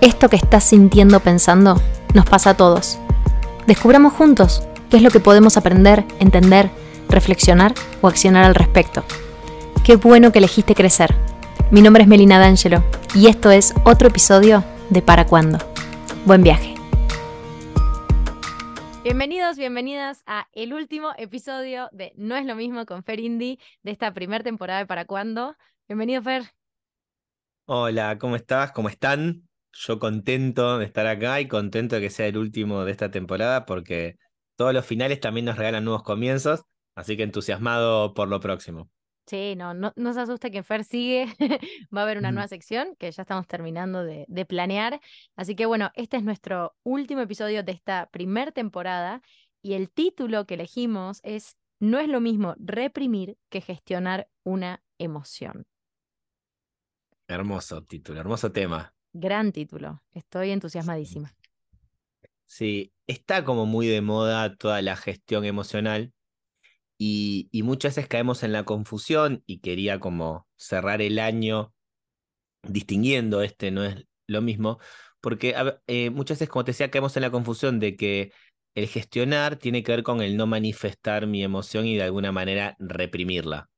Esto que estás sintiendo pensando nos pasa a todos. Descubramos juntos qué es lo que podemos aprender, entender, reflexionar o accionar al respecto. Qué bueno que elegiste crecer. Mi nombre es Melina D'Angelo y esto es otro episodio de Para Cuándo. Buen viaje. Bienvenidos, bienvenidas a el último episodio de No es lo mismo con Fer Indy de esta primera temporada de Para Cuándo. Bienvenido, Fer. Hola, ¿cómo estás? ¿Cómo están? Yo contento de estar acá y contento de que sea el último de esta temporada porque todos los finales también nos regalan nuevos comienzos, así que entusiasmado por lo próximo. Sí, no, no, se asusta que Fer sigue, va a haber una nueva sección que ya estamos terminando de, de, planear. Así que bueno, este es nuestro último episodio de esta primera temporada y el título que elegimos es No es lo mismo reprimir que gestionar una emoción. Hermoso título, hermoso tema. Gran título, estoy entusiasmadísima. Sí, está como muy de moda toda la gestión emocional y, muchas veces caemos en la confusión y quería como cerrar el año distinguiendo este no es lo mismo, porque eh, muchas veces, como te decía, caemos en la confusión de que el gestionar tiene que ver con el no manifestar mi emoción y de alguna manera reprimirla.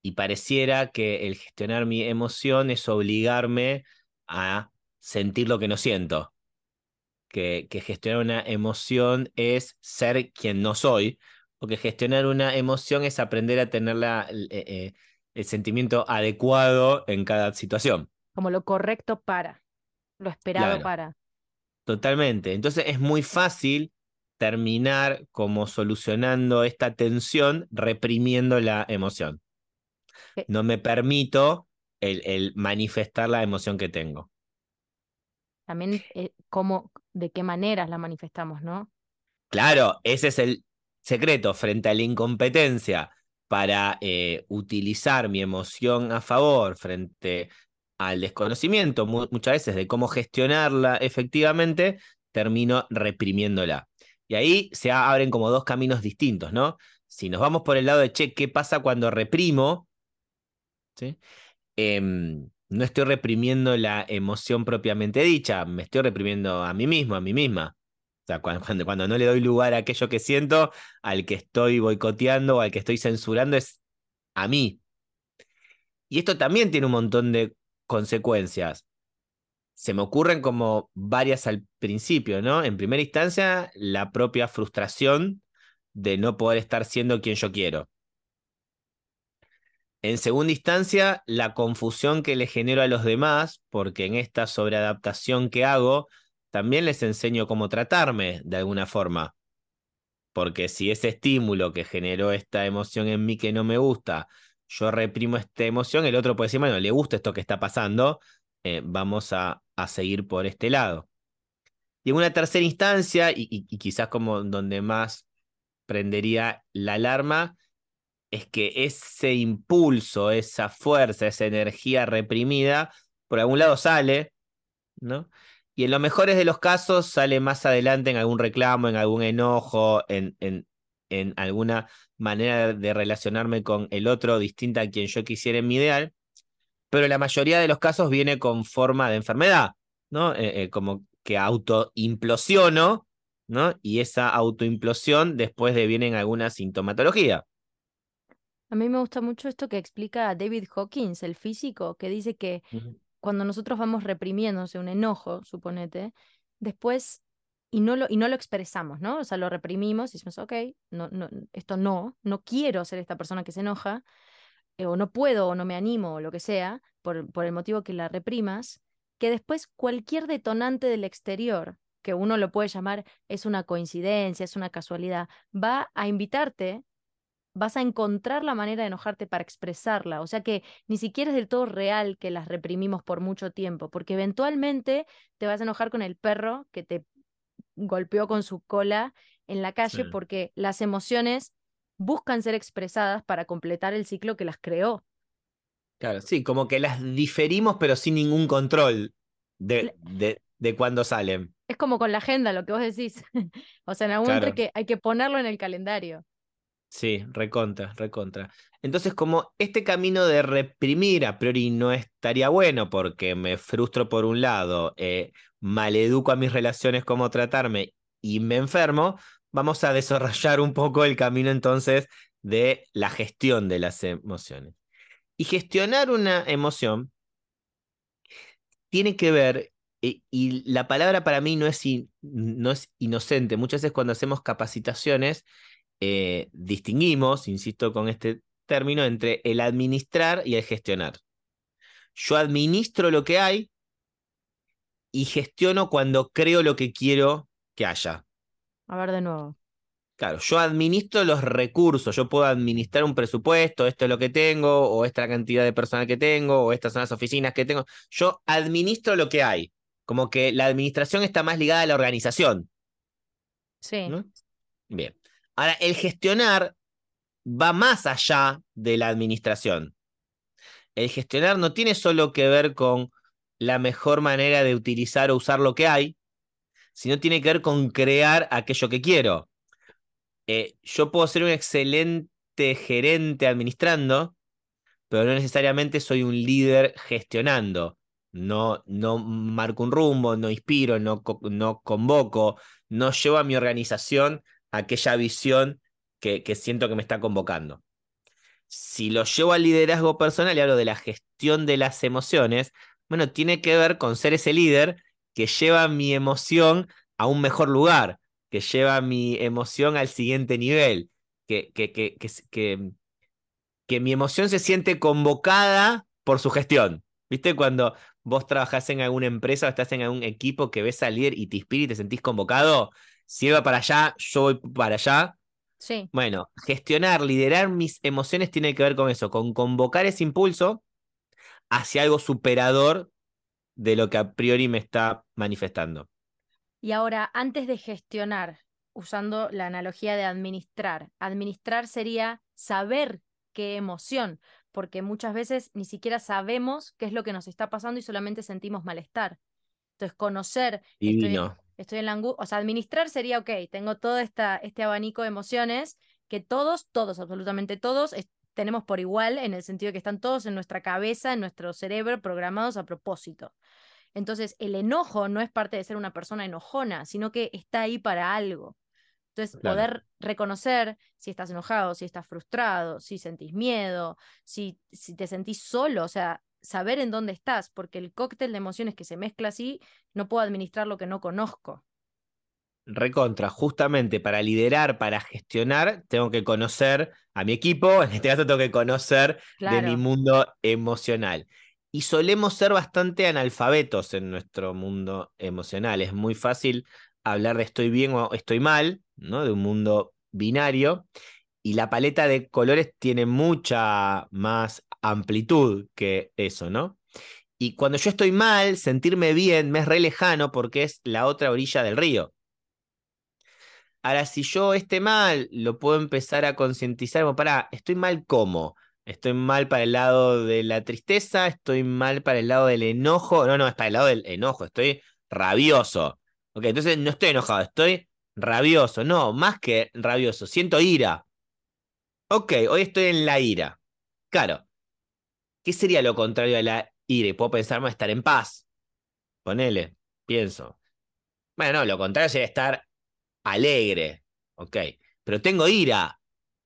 Y pareciera que el gestionar mi emoción es obligarme a sentir lo que no siento. Que, que gestionar una emoción es ser quien no soy, o que gestionar una emoción es aprender a tener la, eh, eh, el sentimiento adecuado en cada situación. Como lo correcto para, lo esperado para. Totalmente. Entonces es muy fácil terminar como solucionando esta tensión reprimiendo la emoción. No me permito el, manifestar la emoción que tengo. También eh, cómo, de qué maneras la manifestamos, ¿no? Claro, ese es el secreto frente a la incompetencia para eh, utilizar mi emoción a favor frente al desconocimiento muchas veces de cómo gestionarla efectivamente, termino reprimiéndola. Y ahí se abren como dos caminos distintos, ¿no? Si nos vamos por el lado de, che, ¿qué pasa cuando reprimo? ¿Sí? Em, no estoy reprimiendo la emoción propiamente dicha, me estoy reprimiendo a mí mismo, a mí misma. O sea, cuando, cuando, no le doy lugar a aquello que siento, al que estoy boicoteando o al que estoy censurando es a mí. Y esto también tiene un montón de consecuencias. Se me ocurren como varias al principio, ¿no? En primera instancia, la propia frustración de no poder estar siendo quien yo quiero. En segunda instancia, la confusión que le genero a los demás, porque en esta sobreadaptación que hago, también les enseño cómo tratarme de alguna forma. Porque si ese estímulo que generó esta emoción en mí que no me gusta, yo reprimo esta emoción, el otro puede decir, bueno, le gusta esto que está pasando, eh, vamos a, a, seguir por este lado. Y en una tercera instancia, y quizás como donde más prendería la alarma, es que ese impulso, esa fuerza, esa energía reprimida, por algún lado sale, ¿no? Y en los mejores de los casos sale más adelante en algún reclamo, en algún enojo, en, en, en alguna manera de relacionarme con el otro distinta a quien yo quisiera en mi ideal, pero la mayoría de los casos viene con forma de enfermedad, ¿no? Eh, eh, como que autoimplosiono, ¿no? Y esa autoimplosión después de viene alguna sintomatología. A mí me gusta mucho esto que explica David Hawkins, el físico, que dice que cuando nosotros vamos reprimiéndose un enojo, suponete, después, y no, lo, y no lo expresamos, ¿no? O sea, lo reprimimos y decimos, ok, no, no, esto no, no quiero ser esta persona que se enoja, eh, o no puedo, o no me animo, o lo que sea, por, por el motivo que la reprimas, que después cualquier detonante del exterior, que uno lo puede llamar es una coincidencia, es una casualidad, va a invitarte vas a encontrar la manera de enojarte para expresarla. O sea que ni siquiera es del todo real que las reprimimos por mucho tiempo, porque eventualmente te vas a enojar con el perro que te golpeó con su cola en la calle, porque las emociones buscan ser expresadas para completar el ciclo que las creó. Claro, sí, como que las diferimos, pero sin ningún control de, de, de cuándo salen. Es como con la agenda, lo que vos decís. o sea, en algún momento que hay que ponerlo en el calendario. Sí, recontra, recontra. Entonces, como este camino de reprimir a priori no estaría bueno porque me frustro por un lado, eh, maleduco a mis relaciones, cómo tratarme y me enfermo, vamos a desarrollar un poco el camino entonces de la gestión de las emociones. Y gestionar una emoción tiene que ver, eh, y la palabra para mí no es, no es inocente, muchas veces cuando hacemos capacitaciones, eh, distinguimos, insisto con este término, entre el administrar y el gestionar. Yo administro lo que hay y gestiono cuando creo lo que quiero que haya. A ver de nuevo. Claro, yo administro los recursos, yo puedo administrar un presupuesto, esto es lo que tengo, o esta cantidad de personal que tengo, o estas son las oficinas que tengo. Yo administro lo que hay, como que la administración está más ligada a la organización. Sí. Bien. Ahora, el gestionar va más allá de la administración. El gestionar no tiene solo que ver con la mejor manera de utilizar o usar lo que hay, sino tiene que ver con crear aquello que quiero. Eh, yo puedo ser un excelente gerente administrando, pero no necesariamente soy un líder gestionando. No, no marco un rumbo, no inspiro, no, no convoco, no llevo a mi organización aquella visión que, siento que me está convocando. Si lo llevo al liderazgo personal y hablo de la gestión de las emociones, bueno, tiene que ver con ser ese líder que lleva mi emoción a un mejor lugar, que lleva mi emoción al siguiente nivel, que, que, que, que, que mi emoción se siente convocada por su gestión. ¿Viste? Cuando vos trabajás en alguna empresa o estás en algún equipo que ves salir y te inspira y te sentís convocado, si va para allá, yo voy para allá. Sí. Bueno, gestionar, liderar mis emociones tiene que ver con eso, con convocar ese impulso hacia algo superador de lo que a priori me está manifestando. Y ahora, antes de gestionar, usando la analogía de administrar, administrar sería saber qué emoción, porque muchas veces ni siquiera sabemos qué es lo que nos está pasando y solamente sentimos malestar. Entonces, conocer, Divino estoy en la angustia, o sea, administrar sería, ok, tengo todo esta, este abanico de emociones que todos, todos, absolutamente todos, tenemos por igual en el sentido de que están todos en nuestra cabeza, en nuestro cerebro, programados a propósito. Entonces, el enojo no es parte de ser una persona enojona, sino que está ahí para algo. Entonces, poder reconocer si estás enojado, si estás frustrado, si sentís miedo, si, si te sentís solo, o sea, saber en dónde estás, porque el cóctel de emociones que se mezcla así, no puedo administrar lo que no conozco. Recontra, justamente para liderar, para gestionar, tengo que conocer a mi equipo, en este caso tengo que conocer de mi mundo emocional. Y solemos ser bastante analfabetos en nuestro mundo emocional. Es muy fácil hablar de estoy bien o estoy mal, ¿no? De un mundo binario. Y la paleta de colores tiene mucha más amplitud que eso, ¿no? Y cuando yo estoy mal, sentirme bien me es re lejano porque es la otra orilla del río. Ahora, si yo esté mal, lo puedo empezar a concientizar, como para, estoy mal cómo? Estoy mal para el lado de la tristeza, estoy mal para el lado del enojo, no, no, es para el lado del enojo, estoy rabioso. Ok, entonces no estoy enojado, estoy rabioso, no, más que rabioso, siento ira. Ok, hoy estoy en la ira. Claro, ¿Qué sería lo contrario a la ira? Y puedo pensar más estar en paz. Ponele, pienso. Bueno, no, lo contrario sería estar alegre. Ok. Pero tengo ira.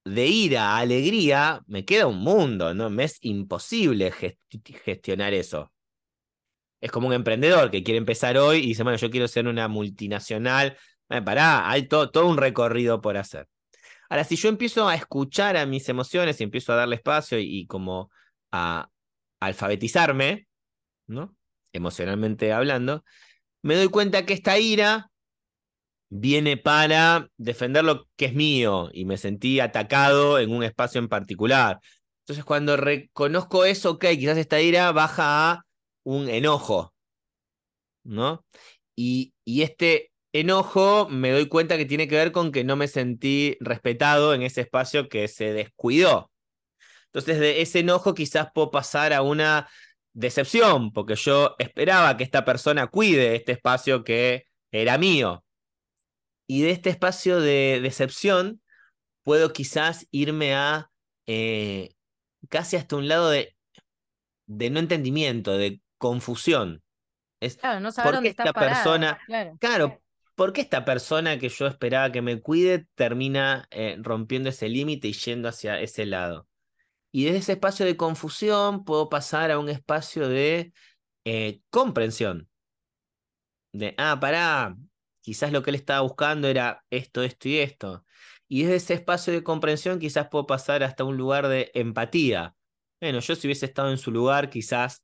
De ira a alegría me queda un mundo, ¿no? Me es imposible gestionar eso. Es como un emprendedor que quiere empezar hoy y dice, bueno, yo quiero ser una multinacional. Bueno, pará, hay todo un recorrido por hacer. Ahora, si yo empiezo a escuchar a mis emociones y empiezo a darle espacio y como a alfabetizarme, ¿no? Emocionalmente hablando, me doy cuenta que esta ira viene para defender lo que es mío y me sentí atacado en un espacio en particular. Entonces, cuando reconozco eso, ok, quizás esta ira baja a un enojo, ¿no? Y, y este enojo me doy cuenta que tiene que ver con que no me sentí respetado en ese espacio que se descuidó. Entonces, de ese enojo quizás puedo pasar a una decepción, porque yo esperaba que esta persona cuide este espacio que era mío. Y de este espacio de decepción puedo quizás irme a eh, casi hasta un lado de, de no entendimiento, de confusión. Es, claro, no saber dónde esta persona, claro. claro, ¿por qué esta persona que yo esperaba que me cuide termina eh, rompiendo ese límite y yendo hacia ese lado? Y desde ese espacio de confusión puedo pasar a un espacio de eh, comprensión. De, ah, pará, quizás lo que él estaba buscando era esto, esto y esto. Y desde ese espacio de comprensión quizás puedo pasar hasta un lugar de empatía. Bueno, yo si hubiese estado en su lugar, quizás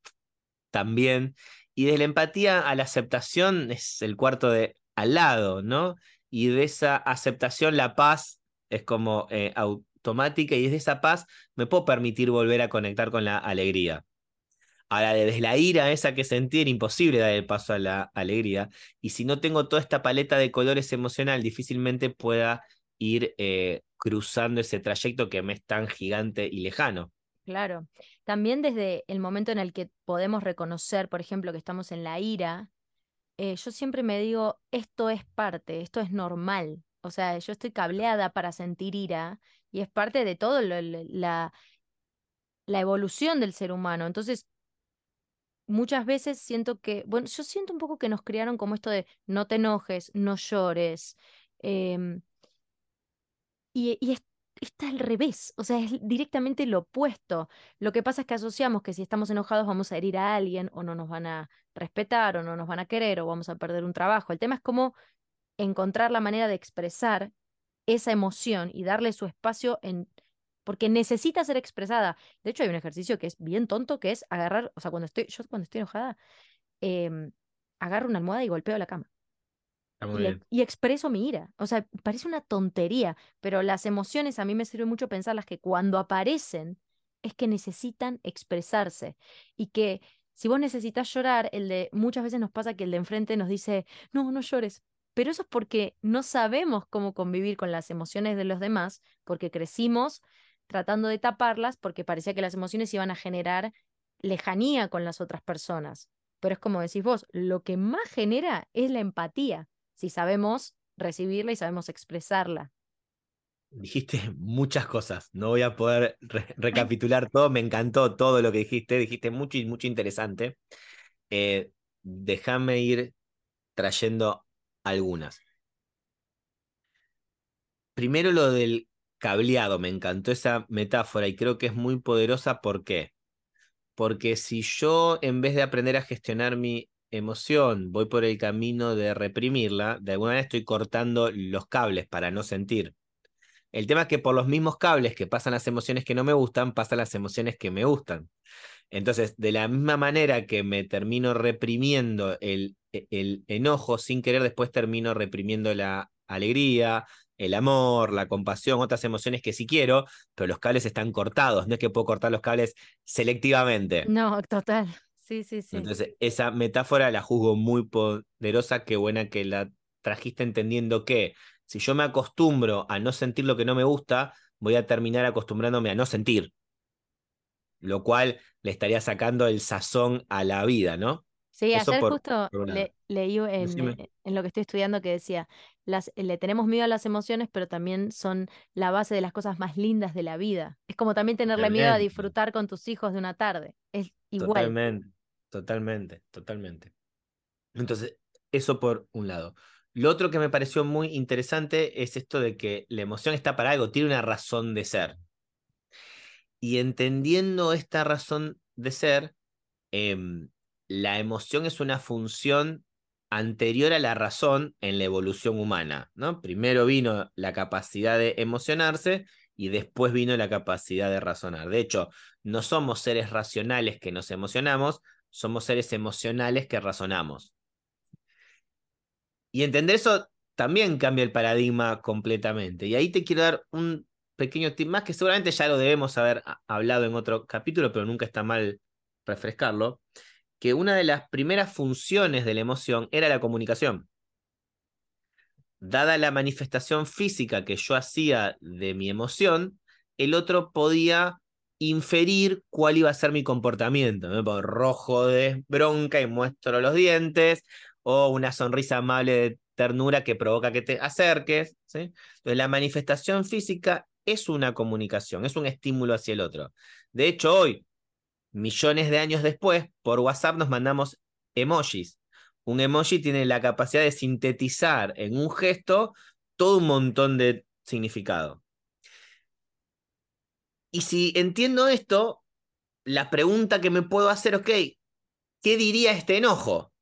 también. Y desde la empatía a la aceptación es el cuarto de al lado, ¿no? Y de esa aceptación la paz es como eh, automática y desde esa paz me puedo permitir volver a conectar con la alegría. Ahora, desde la ira esa que sentí era imposible dar el paso a la alegría. Y si no tengo toda esta paleta de colores emocional, difícilmente pueda ir eh, cruzando ese trayecto que me es tan gigante y lejano. Claro. También desde el momento en el que podemos reconocer, por ejemplo, que estamos en la ira, eh, yo siempre me digo, esto es parte, esto es normal. O sea, yo estoy cableada para sentir ira y es parte de todo la, la evolución del ser humano. Entonces, muchas veces siento que, bueno, yo siento un poco que nos criaron como esto de no te enojes, no llores. Em, y, y está al revés, o sea, es directamente lo opuesto. Lo que pasa es que asociamos que si estamos enojados vamos a herir a alguien o no nos van a respetar o no nos van a querer o vamos a perder un trabajo. El tema es cómo encontrar la manera de expresar esa emoción y darle su espacio en porque necesita ser expresada. De hecho, hay un ejercicio que es bien tonto, que es agarrar, o sea, cuando estoy, yo cuando estoy enojada, em, agarro una almohada y golpeo la cama. Y, expreso mi ira. O sea, parece una tontería, pero las emociones a mí me sirve mucho pensarlas que cuando aparecen es que necesitan expresarse y que si vos necesitas llorar, el de muchas veces nos pasa que el de enfrente nos dice, "No, no llores." Pero eso es porque no sabemos cómo convivir con las emociones de los demás, porque crecimos tratando de taparlas porque parecía que las emociones iban a generar lejanía con las otras personas. Pero es como decís vos, lo que más genera es la empatía si sabemos recibirla y sabemos expresarla. Dijiste muchas cosas, no voy a poder recapitular todo, me encantó todo lo que dijiste, dijiste mucho y mucho interesante. Eh, déjame ir trayendo algunas. Primero lo del cableado, me encantó esa metáfora y creo que es muy poderosa. ¿Por qué? Porque si yo, en vez de aprender a gestionar mi emoción, voy por el camino de reprimirla, de alguna manera estoy cortando los cables para no sentir. El tema es que por los mismos cables que pasan las emociones que no me gustan, pasan las emociones que me gustan. Entonces, de la misma manera que me termino reprimiendo el, e, el enojo, sin querer después termino reprimiendo la alegría, el amor, la compasión, otras emociones que sí quiero, pero los cables están cortados, no es que puedo cortar los cables selectivamente. No, total. Sí, sí, sí. Entonces, esa metáfora la juzgo muy poderosa, qué buena que la trajiste entendiendo que si yo me acostumbro a no sentir lo que no me gusta, voy a terminar acostumbrándome a no sentir, lo cual le estaría sacando el sazón a la vida, ¿no? Sí, ayer justo leí en, en, lo que estoy estudiando que decía, las, le tenemos miedo a las emociones, pero también son la base de las cosas más lindas de la vida. Es como también tenerle miedo a disfrutar con tus hijos de una tarde. Es igual. Totalmente. Totalmente, totalmente. Entonces, eso por un lado. Lo otro que me pareció muy interesante es esto de que la emoción está para algo, tiene una razón de ser. Y entendiendo esta razón de ser, em, la emoción es una función anterior a la razón en la evolución humana. ¿no? Primero vino la capacidad de emocionarse y después vino la capacidad de razonar. De hecho, no somos seres racionales que nos emocionamos, somos seres emocionales que razonamos. Y entender eso también cambia el paradigma completamente. Y ahí te quiero dar un pequeño tip más que seguramente ya lo debemos haber hablado en otro capítulo, pero nunca está mal refrescarlo, que una de las primeras funciones de la emoción era la comunicación. Dada la manifestación física que yo hacía de mi emoción, el otro podía inferir cuál iba a ser mi comportamiento. Me pongo rojo de bronca y muestro los dientes, o una sonrisa amable de ternura que provoca que te acerques. ¿sí? Entonces, la manifestación física es una comunicación, es un estímulo hacia el otro. De hecho, hoy, millones de años después, por WhatsApp nos mandamos emojis. Un emoji tiene la capacidad de sintetizar en un gesto todo un montón de significado. Y si entiendo esto, la pregunta que me puedo hacer, ok, ¿qué diría este enojo?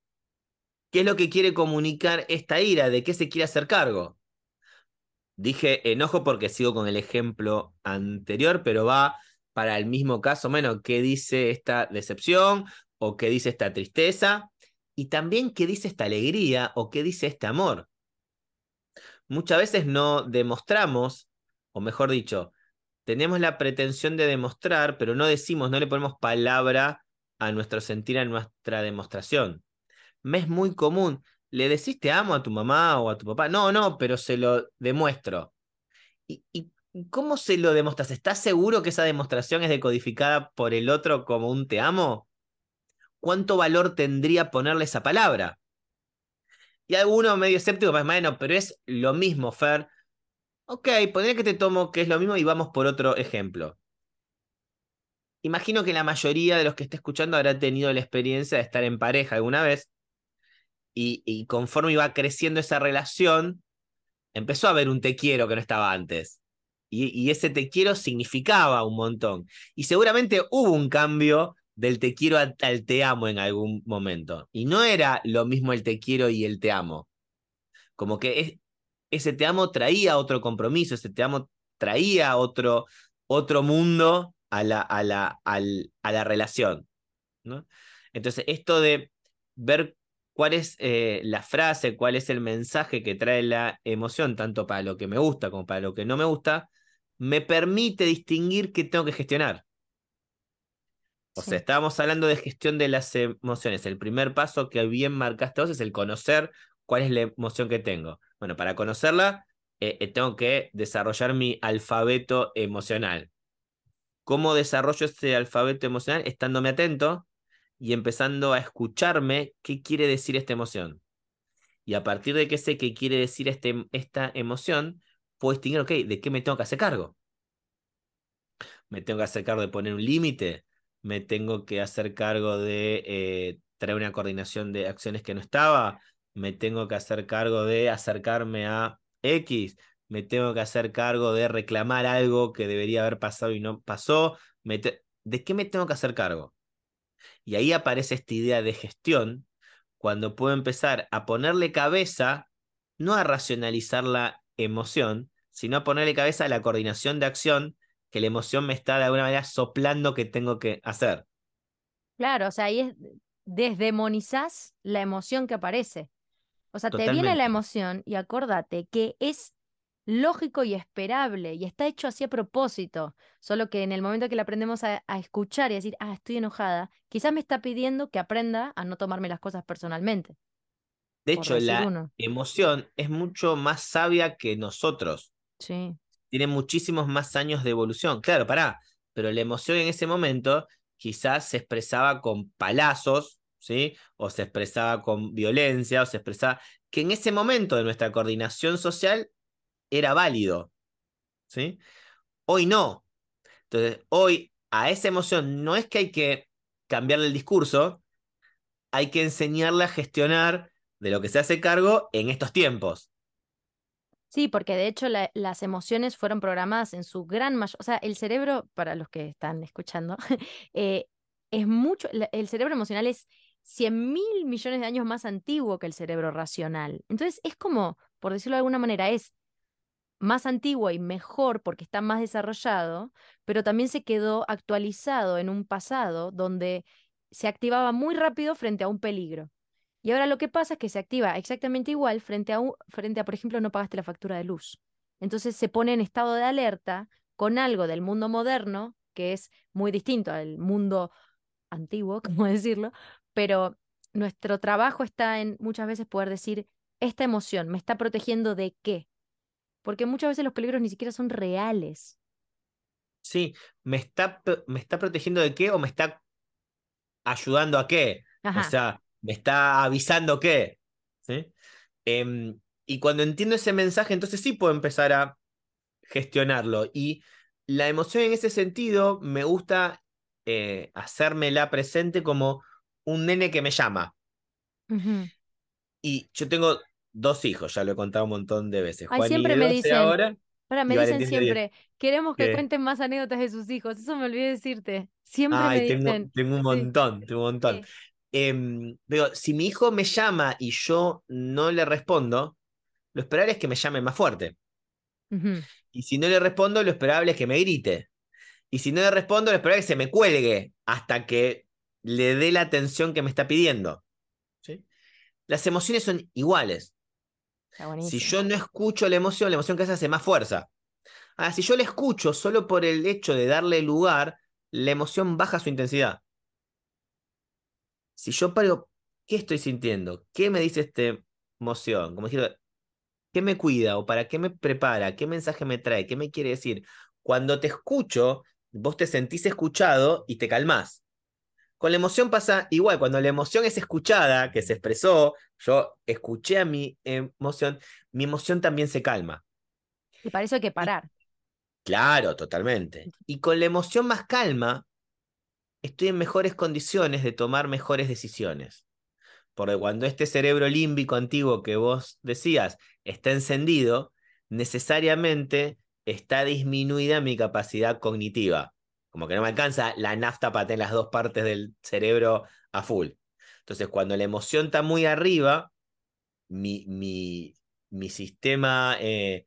¿Qué es lo que quiere comunicar esta ira? ¿De qué se quiere hacer cargo? Dije enojo porque sigo con el ejemplo anterior, pero va para el mismo caso, menos, ¿qué dice esta decepción o qué dice esta tristeza? Y también qué dice esta alegría o qué dice este amor. Muchas veces no demostramos, o mejor dicho, tenemos la pretensión de demostrar, pero no decimos, no le ponemos palabra a nuestro sentir, a nuestra demostración. Me es muy común, ¿le decís te amo a tu mamá o a tu papá? No, no, pero se lo demuestro. ¿Y, cómo se lo demuestras? ¿Estás seguro que esa demostración es decodificada por el otro como un te amo? ¿Cuánto valor tendría ponerle esa palabra? Y alguno medio escéptico, pues bueno, pero es lo mismo, Fer. Ok, ponle que te tomo que es lo mismo y vamos por otro ejemplo. Imagino que la mayoría de los que está escuchando habrá tenido la experiencia de estar en pareja alguna vez y, conforme iba creciendo esa relación, empezó a haber un te quiero que no estaba antes. Y, ese te quiero significaba un montón. Y seguramente hubo un cambio del te quiero al te amo en algún momento. Y no era lo mismo el te quiero y el te amo. Como que es, ese te amo traía otro compromiso, ese te amo traía otro, otro mundo a la, a la, a la relación. ¿no? Entonces, esto de ver cuál es eh, la frase, cuál es el mensaje que trae la emoción, tanto para lo que me gusta como para lo que no me gusta, me permite distinguir qué tengo que gestionar. O sea, estábamos hablando de gestión de las emociones. El primer paso que bien marcaste vos es el conocer cuál es la emoción que tengo. Bueno, para conocerla, eh, eh, tengo que desarrollar mi alfabeto emocional. ¿Cómo desarrollo este alfabeto emocional? Estándome atento y empezando a escucharme qué quiere decir esta emoción. Y a partir de que sé qué quiere decir este, esta emoción, puedo distinguir, ok, ¿de qué me tengo que hacer cargo? ¿Me tengo que hacer cargo de poner un límite? ¿Me tengo que hacer cargo de eh, traer una coordinación de acciones que no estaba? me tengo que hacer cargo de acercarme a X, me tengo que hacer cargo de reclamar algo que debería haber pasado y no pasó, ¿de qué me tengo que hacer cargo? Y ahí aparece esta idea de gestión, cuando puedo empezar a ponerle cabeza, no a racionalizar la emoción, sino a ponerle cabeza a la coordinación de acción que la emoción me está de alguna manera soplando que tengo que hacer. Claro, o sea, ahí es, desdemonizás la emoción que aparece. O sea, te viene la emoción y acordate que es lógico y esperable y está hecho así a propósito, solo que en el momento que le aprendemos a, escuchar y decir, ah, estoy enojada, quizás me está pidiendo que aprenda a no tomarme las cosas personalmente. De hecho, la emoción es mucho más sabia que nosotros. Sí. Tiene muchísimos más años de evolución. Claro, pará, pero la emoción en ese momento quizás se expresaba con palazos ¿sí? O se expresaba con violencia, o se expresaba, que en ese momento de nuestra coordinación social era válido, ¿sí? Hoy no. Entonces, hoy a esa emoción no es que hay que cambiarle el discurso, hay que enseñarle a gestionar de lo que se hace cargo en estos tiempos. Sí, porque de hecho las emociones fueron programadas en su gran mayoría, o sea, el cerebro, para los que están escuchando, eh, es mucho, el cerebro emocional es 100 mil millones de años más antiguo que el cerebro racional. Entonces es como, por decirlo de alguna manera, es más antiguo y mejor porque está más desarrollado, pero también se quedó actualizado en un pasado donde se activaba muy rápido frente a un peligro. Y ahora lo que pasa es que se activa exactamente igual frente a, frente a, por ejemplo, no pagaste la factura de luz. Entonces se pone en estado de alerta con algo del mundo moderno que es muy distinto al mundo antiguo, como decirlo, pero nuestro trabajo está en muchas veces poder decir, esta emoción me está protegiendo de qué, porque muchas veces los peligros ni siquiera son reales. Sí, me está, me está protegiendo de qué o me está ayudando a qué. O sea, me está avisando qué. ¿sí? Em, y cuando entiendo ese mensaje, entonces sí puedo empezar a gestionarlo. Y la emoción en ese sentido me gusta eh, hacérmela presente como un nene que me llama. Y yo tengo dos hijos, ya lo he contado un montón de veces. Ay, siempre me dicen, ahora. me dicen siempre, queremos que cuenten más anécdotas de sus hijos. Eso me olvidé decirte. Siempre me dicen. Tengo un montón, tengo un montón. Em, si mi hijo me llama y yo no le respondo, lo esperable es que me llame más fuerte. Y si no le respondo, lo esperable es que me grite. Y si no le respondo, lo esperable es que se me cuelgue hasta que le dé la atención que me está pidiendo. Las emociones son iguales. Si yo no escucho la emoción, la emoción que hace hace más fuerza. Ahora, si yo la escucho solo por el hecho de darle lugar, la emoción baja su intensidad. Si yo paro, ¿qué estoy sintiendo? ¿Qué me dice esta emoción? Como decir, ¿Qué me cuida o para qué me prepara? ¿Qué mensaje me trae? ¿Qué me quiere decir? Cuando te escucho, vos te sentís escuchado y te calmás. Con la emoción pasa igual, cuando la emoción es escuchada, que se expresó, yo escuché a mi emoción, mi emoción también se calma. Y para eso hay que parar. claro, totalmente. Y con la emoción más calma, estoy en mejores condiciones de tomar mejores decisiones. Porque cuando este cerebro límbico antiguo que vos decías está encendido, necesariamente está disminuida mi capacidad cognitiva. Como que no me alcanza la nafta para tener las dos partes del cerebro a full. Entonces, cuando la emoción está muy arriba, mi, mi, sistema eh,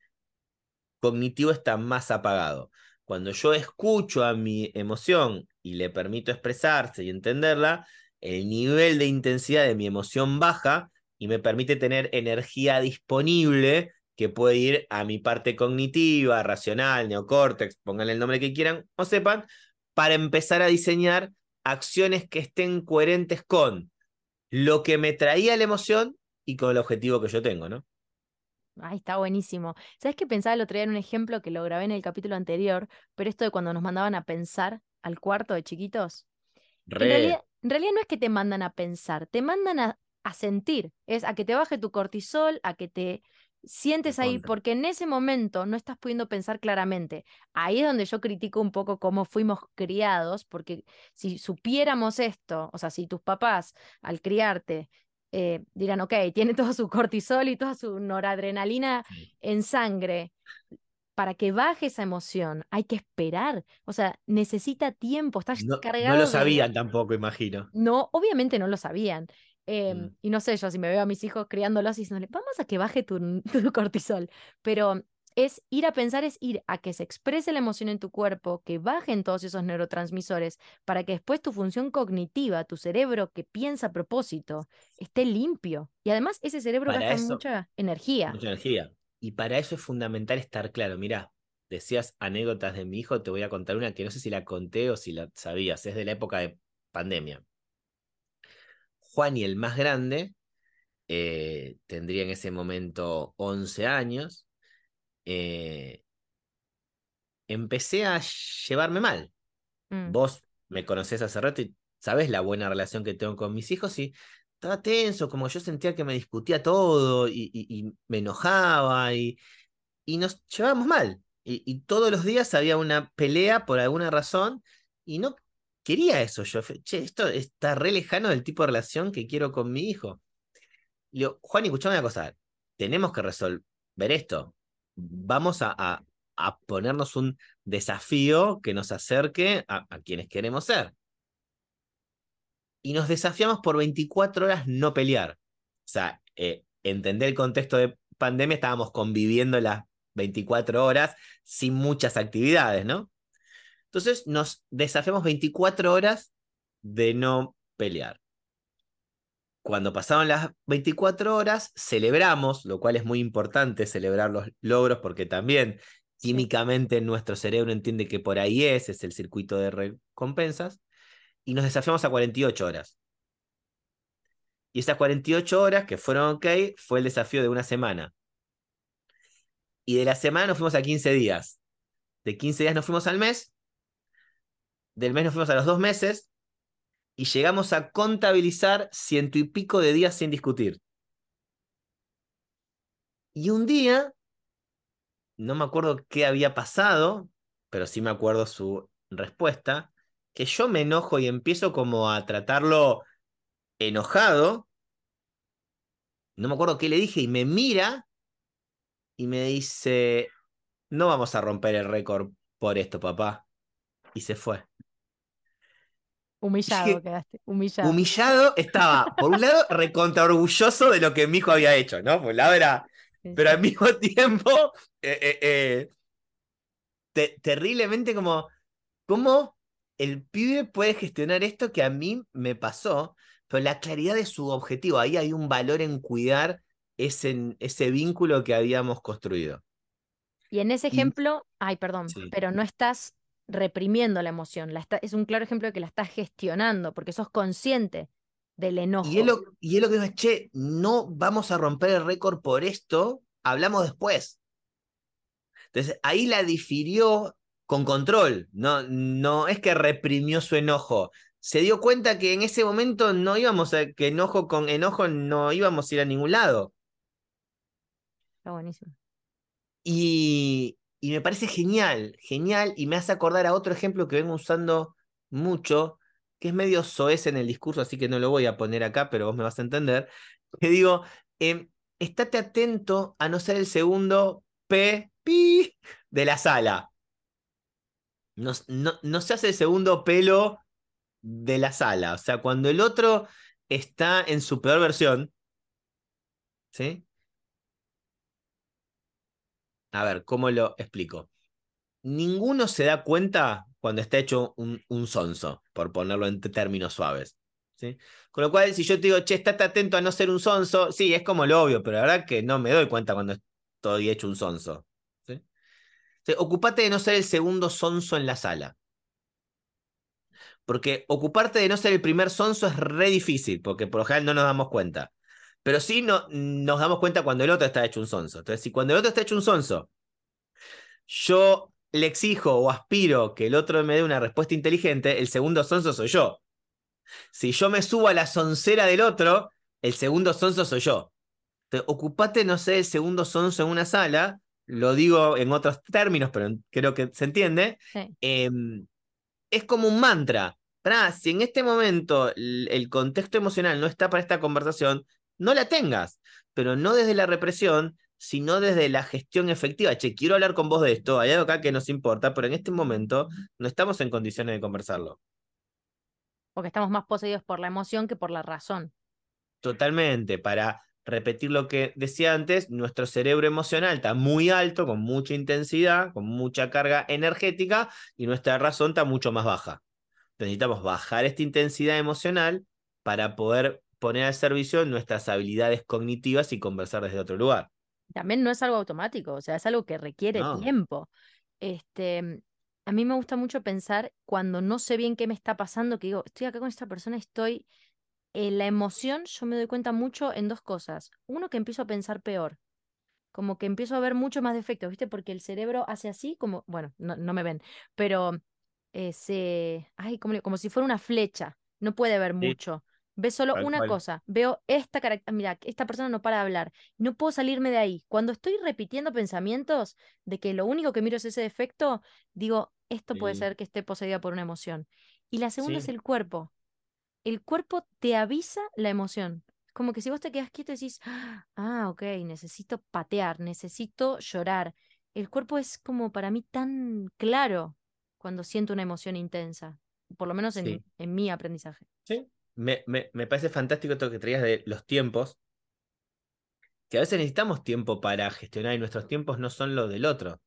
cognitivo está más apagado. Cuando yo escucho a mi emoción y le permito expresarse y entenderla, el nivel de intensidad de mi emoción baja y me permite tener energía disponible que puede ir a mi parte cognitiva, racional, neocórtex, pónganle el nombre que quieran o sepan, para empezar a diseñar acciones que estén coherentes con lo que me traía la emoción y con el objetivo que yo tengo, ¿no? Ay, está buenísimo. ¿Sabes qué pensaba el otro día en un ejemplo que lo grabé en el capítulo anterior? Pero esto de cuando nos mandaban a pensar al cuarto de chiquitos. En realidad, en realidad no es que te mandan a pensar, te mandan a, sentir, es a que te baje tu cortisol, a que te sientes ahí, porque en ese momento no estás pudiendo pensar claramente. Ahí es donde yo critico un poco cómo fuimos criados, porque si supiéramos esto, o sea, si tus papás al criarte eh, dirán, ok, tiene todo su cortisol y toda su noradrenalina en sangre, para que baje esa emoción hay que esperar. O sea, necesita tiempo, estás no, cargado. No lo sabían tampoco, imagino. No, obviamente no lo sabían. Em, mm. Y no sé, yo si me veo a mis hijos criándolos y diciéndole, vamos a que baje tu, tu, cortisol. Pero es ir a pensar, es ir a que se exprese la emoción en tu cuerpo, que bajen todos esos neurotransmisores, para que después tu función cognitiva, tu cerebro que piensa a propósito, esté limpio. Y además ese cerebro gasta mucha energía. Mucha energía. Y para eso es fundamental estar claro. Mira, decías anécdotas de mi hijo, te voy a contar una que no sé si la conté o si la sabías, es de la época de pandemia. Juan y el más grande eh, tendría en ese momento 11 años. Eh, empecé a llevarme mal. Mm. Vos me conocés hace rato y sabés la buena relación que tengo con mis hijos y estaba tenso, como yo sentía que me discutía todo y, me enojaba y, y, nos llevábamos mal. Y, todos los días había una pelea por alguna razón y no quería eso. Yo, che, esto está re lejano del tipo de relación que quiero con mi hijo. Juan, escuchame una cosa, tenemos que resolver esto. Vamos a, ponernos un desafío que nos acerque a, a quienes queremos ser y nos desafiamos por 24 horas no pelear. O sea, eh, entender el contexto de pandemia, estábamos conviviendo las 24 horas sin muchas actividades, ¿no? Entonces nos desafiamos 24 horas de no pelear. Cuando pasaron las 24 horas, celebramos, lo cual es muy importante celebrar los logros porque también químicamente nuestro cerebro entiende que por ahí es, es el circuito de recompensas y nos desafiamos a 48 horas. Y esas 48 horas que fueron ok fue el desafío de una semana. Y de la semana nos fuimos a 15 días. De 15 días nos fuimos al mes. Del mes nos fuimos a los dos meses. Y llegamos a contabilizar ciento y pico de días sin discutir. Y un día no me acuerdo qué había pasado, pero sí me acuerdo su respuesta, que yo me enojo y empiezo como a tratarlo enojado. No me acuerdo qué le dije y me mira y me dice, no vamos a romper el récord por esto, papá. Y se fue. Humillado quedaste, humillado. Humillado estaba, por un lado, recontra orgulloso de lo que mi hijo había hecho, ¿no? Por un lado era. Pero al mismo tiempo, eh, eh, eh, terriblemente como. ¿Cómo el pibe puede gestionar esto que a mí me pasó? Pero la claridad de su objetivo, ahí hay un valor en cuidar ese, ese vínculo que habíamos construido. Y en ese ejemplo, ay, perdón, pero no estás reprimiendo la emoción. La es un claro ejemplo de que la estás gestionando, porque sos consciente del enojo. Y es lo, y lo que dice, che, no vamos a romper el récord por esto, hablamos después. Entonces, ahí la difirió con control, no, no es que reprimió su enojo. Se dio cuenta que en ese momento no íbamos a, que enojo con enojo no íbamos a ir a ningún lado. Está buenísimo. Y, y me parece genial, genial, y me hace acordar a otro ejemplo que vengo usando mucho, que es medio soez en el discurso, así que no lo voy a poner acá, pero vos me vas a entender, que digo, eh, estate atento a no ser el segundo P, pi de la sala. No, no, no se hace el segundo pelo de la sala. O sea, cuando el otro está en su peor versión, ¿sí? A ver, ¿cómo lo explico? Ninguno se da cuenta cuando está hecho un, sonso, por ponerlo en términos suaves. ¿sí? Con lo cual, si yo te digo, che, estate atento a no ser un sonso, sí, es como lo obvio, pero la verdad que no me doy cuenta cuando estoy hecho un sonso. ¿sí? ocupate de no ser el segundo sonso en la sala. Porque ocuparte de no ser el primer sonso es re difícil, porque por lo general no nos damos cuenta. Pero sí no, nos damos cuenta cuando el otro está hecho un sonso. Entonces, si cuando el otro está hecho un sonso, yo le exijo o aspiro que el otro me dé una respuesta inteligente, el segundo sonso soy yo. Si yo me subo a la soncera del otro, el segundo sonso soy yo. Entonces, ocupate, no sé, el segundo sonso en una sala, lo digo en otros términos, pero creo que se entiende. Em, es como un mantra. si en este momento el contexto emocional no está para esta conversación, no la tengas, pero no desde la represión, sino desde la gestión efectiva. Che, quiero hablar con vos de esto, hay algo acá que nos importa, pero en este momento no estamos en condiciones de conversarlo. Porque estamos más poseídos por la emoción que por la razón. Totalmente, para repetir lo que decía antes, nuestro cerebro emocional está muy alto, con mucha intensidad, con mucha carga energética, y nuestra razón está mucho más baja. Necesitamos bajar esta intensidad emocional para poder poner al servicio nuestras habilidades cognitivas y conversar desde otro lugar. También no es algo automático, o sea, es algo que requiere tiempo. Este, a mí me gusta mucho pensar cuando no sé bien qué me está pasando, que digo, estoy acá con esta persona, estoy en la emoción, yo me doy cuenta mucho en dos cosas. Uno, que empiezo a pensar peor, como que empiezo a ver mucho más defectos, ¿viste? Porque el cerebro hace así, como, bueno, no, me ven, pero eh, se, ay, como, como si fuera una flecha, no puede ver mucho. Ve solo una cosa, veo esta mira, esta persona no para de hablar, no puedo salirme de ahí. Cuando estoy repitiendo pensamientos de que lo único que miro es ese defecto, digo, esto puede ser que esté poseída por una emoción. Y la segunda es el cuerpo. El cuerpo te avisa la emoción. Como que si vos te quedas quieto y decís, ah, ok, necesito patear, necesito llorar. El cuerpo es como para mí tan claro cuando siento una emoción intensa, por lo menos en, en mi aprendizaje. Sí, me, me, parece fantástico esto que traías de los tiempos, que a veces necesitamos tiempo para gestionar y nuestros tiempos no son los del otro.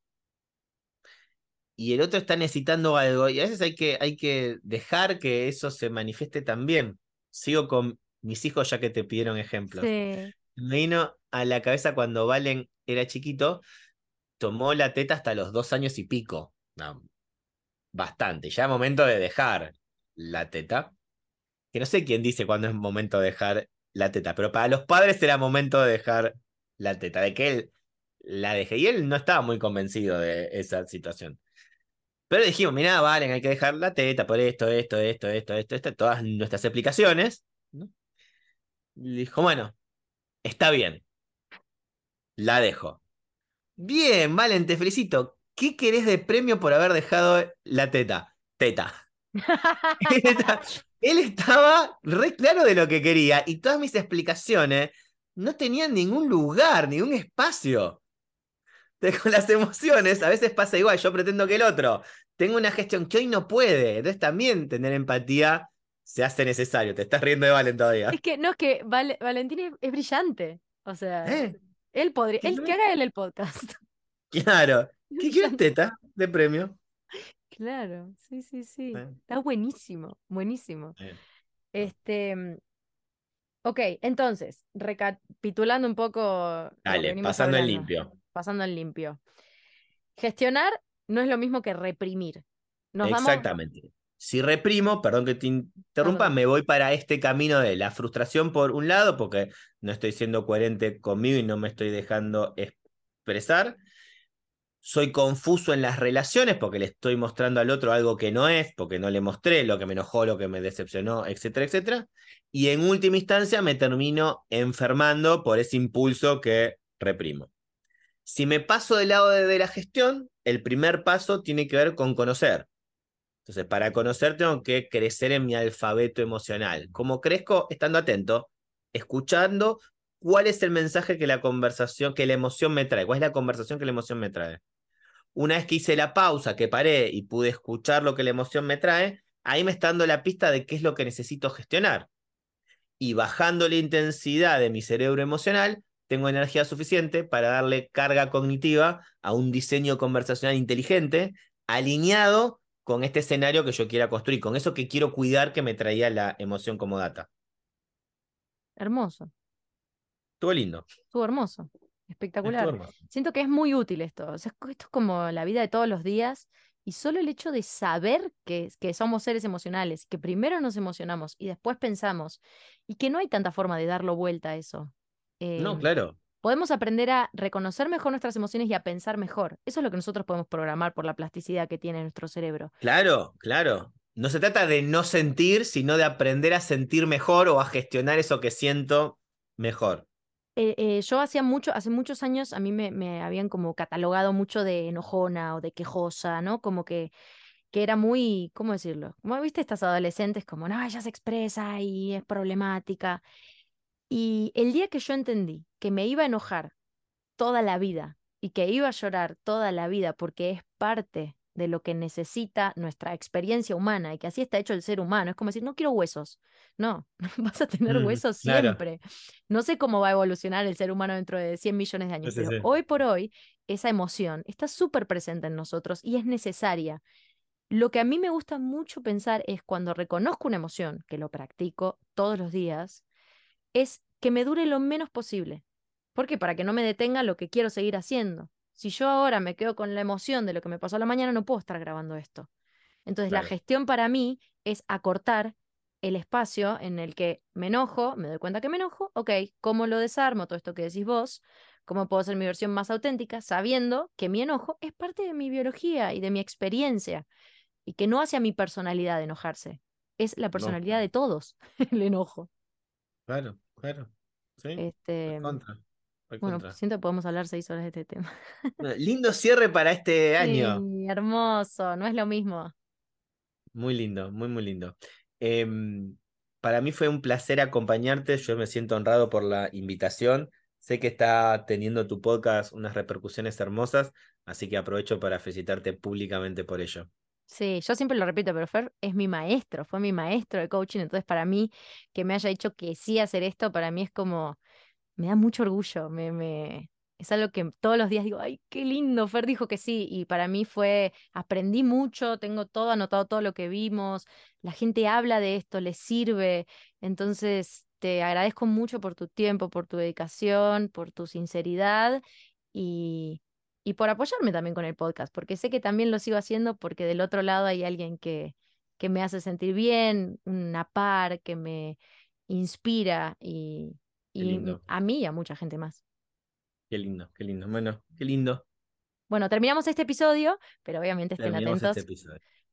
Y el otro está necesitando algo y a veces hay que, hay que dejar que eso se manifieste también. Sigo con mis hijos ya que te pidieron ejemplos. Me vino a la cabeza cuando Valen era chiquito, tomó la teta hasta los dos años y pico. bastante. Ya es momento de dejar la teta que no sé quién dice cuándo es momento de dejar la teta, pero para los padres era momento de dejar la teta, de que él la deje. Y él no estaba muy convencido de esa situación. Pero dijimos, mira, Valen, hay que dejar la teta por esto, esto, esto, esto, esto, esto, todas nuestras explicaciones. dijo, bueno, está bien, la dejo. Bien, Valen, te felicito. ¿Qué querés de premio por haber dejado la teta? Teta. Él estaba re claro de lo que quería y todas mis explicaciones no tenían ningún lugar, ningún espacio. Con las emociones a veces pasa igual, yo pretendo que el otro tenga una gestión que hoy no puede, entonces también tener empatía se hace necesario. Te estás riendo de Valen todavía. Es que no, es que Valentín es, brillante. O sea, ¿Eh? él podría, él que haga él el podcast. Claro. ¿Qué quieres teta de premio? Claro, sí, sí, sí. Está buenísimo, buenísimo. Este, mm, ok, entonces, recapitulando un poco. Dale, pasando en limpio. Pasando en limpio. Gestionar no es lo mismo que reprimir. Exactamente. Si reprimo, perdón que te interrumpa, me voy para este camino de la frustración por un lado, porque no estoy siendo coherente conmigo y no me estoy dejando expresar soy confuso en las relaciones porque le estoy mostrando al otro algo que no es, porque no le mostré lo que me enojó, lo que me decepcionó, etcétera, etcétera. Y en última instancia me termino enfermando por ese impulso que reprimo. Si me paso del lado de, la gestión, el primer paso tiene que ver con conocer. Entonces, para conocer tengo que crecer en mi alfabeto emocional. ¿Cómo crezco? Estando atento, escuchando cuál es el mensaje que la conversación, que la emoción me trae, cuál es la conversación que la emoción me trae. Una vez que hice la pausa, que paré y pude escuchar lo que la emoción me trae, ahí me está dando la pista de qué es lo que necesito gestionar. Y bajando la intensidad de mi cerebro emocional, tengo energía suficiente para darle carga cognitiva a un diseño conversacional inteligente, alineado con este escenario que yo quiera construir, con eso que quiero cuidar que me traía la emoción como data. Hermoso. Estuvo lindo. Estuvo hermoso. Espectacular. Siento que es muy útil esto. esto es como la vida de todos los días. Y solo el hecho de saber que, que somos seres emocionales, que primero nos emocionamos y después pensamos, y que no hay tanta forma de darlo vuelta a eso. no, em, claro. Podemos aprender a reconocer mejor nuestras emociones y a pensar mejor. Eso es lo que nosotros podemos programar por la plasticidad que tiene nuestro cerebro. Claro, claro. No se trata de no sentir, sino de aprender a sentir mejor o a gestionar eso que siento mejor. Eh, eh, yo hacía mucho, hace muchos años a mí me, habían como catalogado mucho de enojona o de quejosa, ¿no? Como que, que era muy, ¿cómo decirlo? Como viste estas adolescentes como, no, ella se expresa y es problemática. Y el día que yo entendí que me iba a enojar toda la vida y que iba a llorar toda la vida porque es parte de lo que necesita nuestra experiencia humana y que así está hecho el ser humano. Es como decir, no quiero huesos. No, vas a tener mm, huesos siempre. No sé cómo va a evolucionar el ser humano dentro de 100 millones de años, pero hoy por hoy esa emoción está súper presente en nosotros y es necesaria. Lo que a mí me gusta mucho pensar es cuando reconozco una emoción, que lo practico todos los días, es que me dure lo menos posible. ¿Por qué? Para que no me detenga lo que quiero seguir haciendo. Si yo ahora me quedo con la emoción de lo que me pasó a la mañana, no puedo estar grabando esto. Entonces, la gestión para mí es acortar el espacio en el que me enojo, me doy cuenta que me enojo, ok, ¿cómo lo desarmo? Todo esto que decís vos, ¿cómo puedo hacer mi versión más auténtica? Sabiendo que mi enojo es parte de mi biología y de mi experiencia y que no hace a mi personalidad de enojarse, es la personalidad de todos el enojo. Claro, claro. Sí. Este, bueno, siento que podemos hablar seis horas de este tema. Lindo cierre para este año. hermoso, no es lo mismo. Muy lindo, muy, muy lindo. Em, para mí fue un placer acompañarte, yo me siento honrado por la invitación. Sé que está teniendo tu podcast unas repercusiones hermosas, así que aprovecho para felicitarte públicamente por ello. Sí, yo siempre lo repito, pero Fer es mi maestro, fue mi maestro de coaching, entonces para mí que me haya dicho que sí hacer esto, para mí es como me da mucho orgullo, me, me, es algo que todos los días digo, ay, qué lindo, Fer dijo que sí, y para mí fue, aprendí mucho, tengo todo anotado, todo lo que vimos, la gente habla de esto, les sirve, entonces te agradezco mucho por tu tiempo, por tu dedicación, por tu sinceridad y, y por apoyarme también con el podcast, porque sé que también lo sigo haciendo porque del otro lado hay alguien que, que me hace sentir bien, una par, que me inspira y, y a mí y a mucha gente más. Qué lindo, qué lindo. Bueno, qué lindo. Bueno, terminamos este episodio, pero obviamente estén este atentos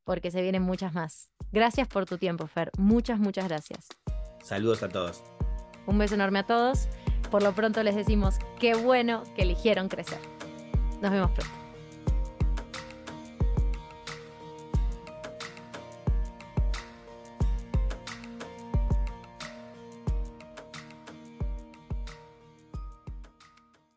porque se vienen muchas más. Gracias por tu tiempo, Fer. Muchas, muchas gracias. Saludos a todos. Un beso enorme a todos. Por lo pronto les decimos qué bueno que eligieron crecer. Nos vemos pronto.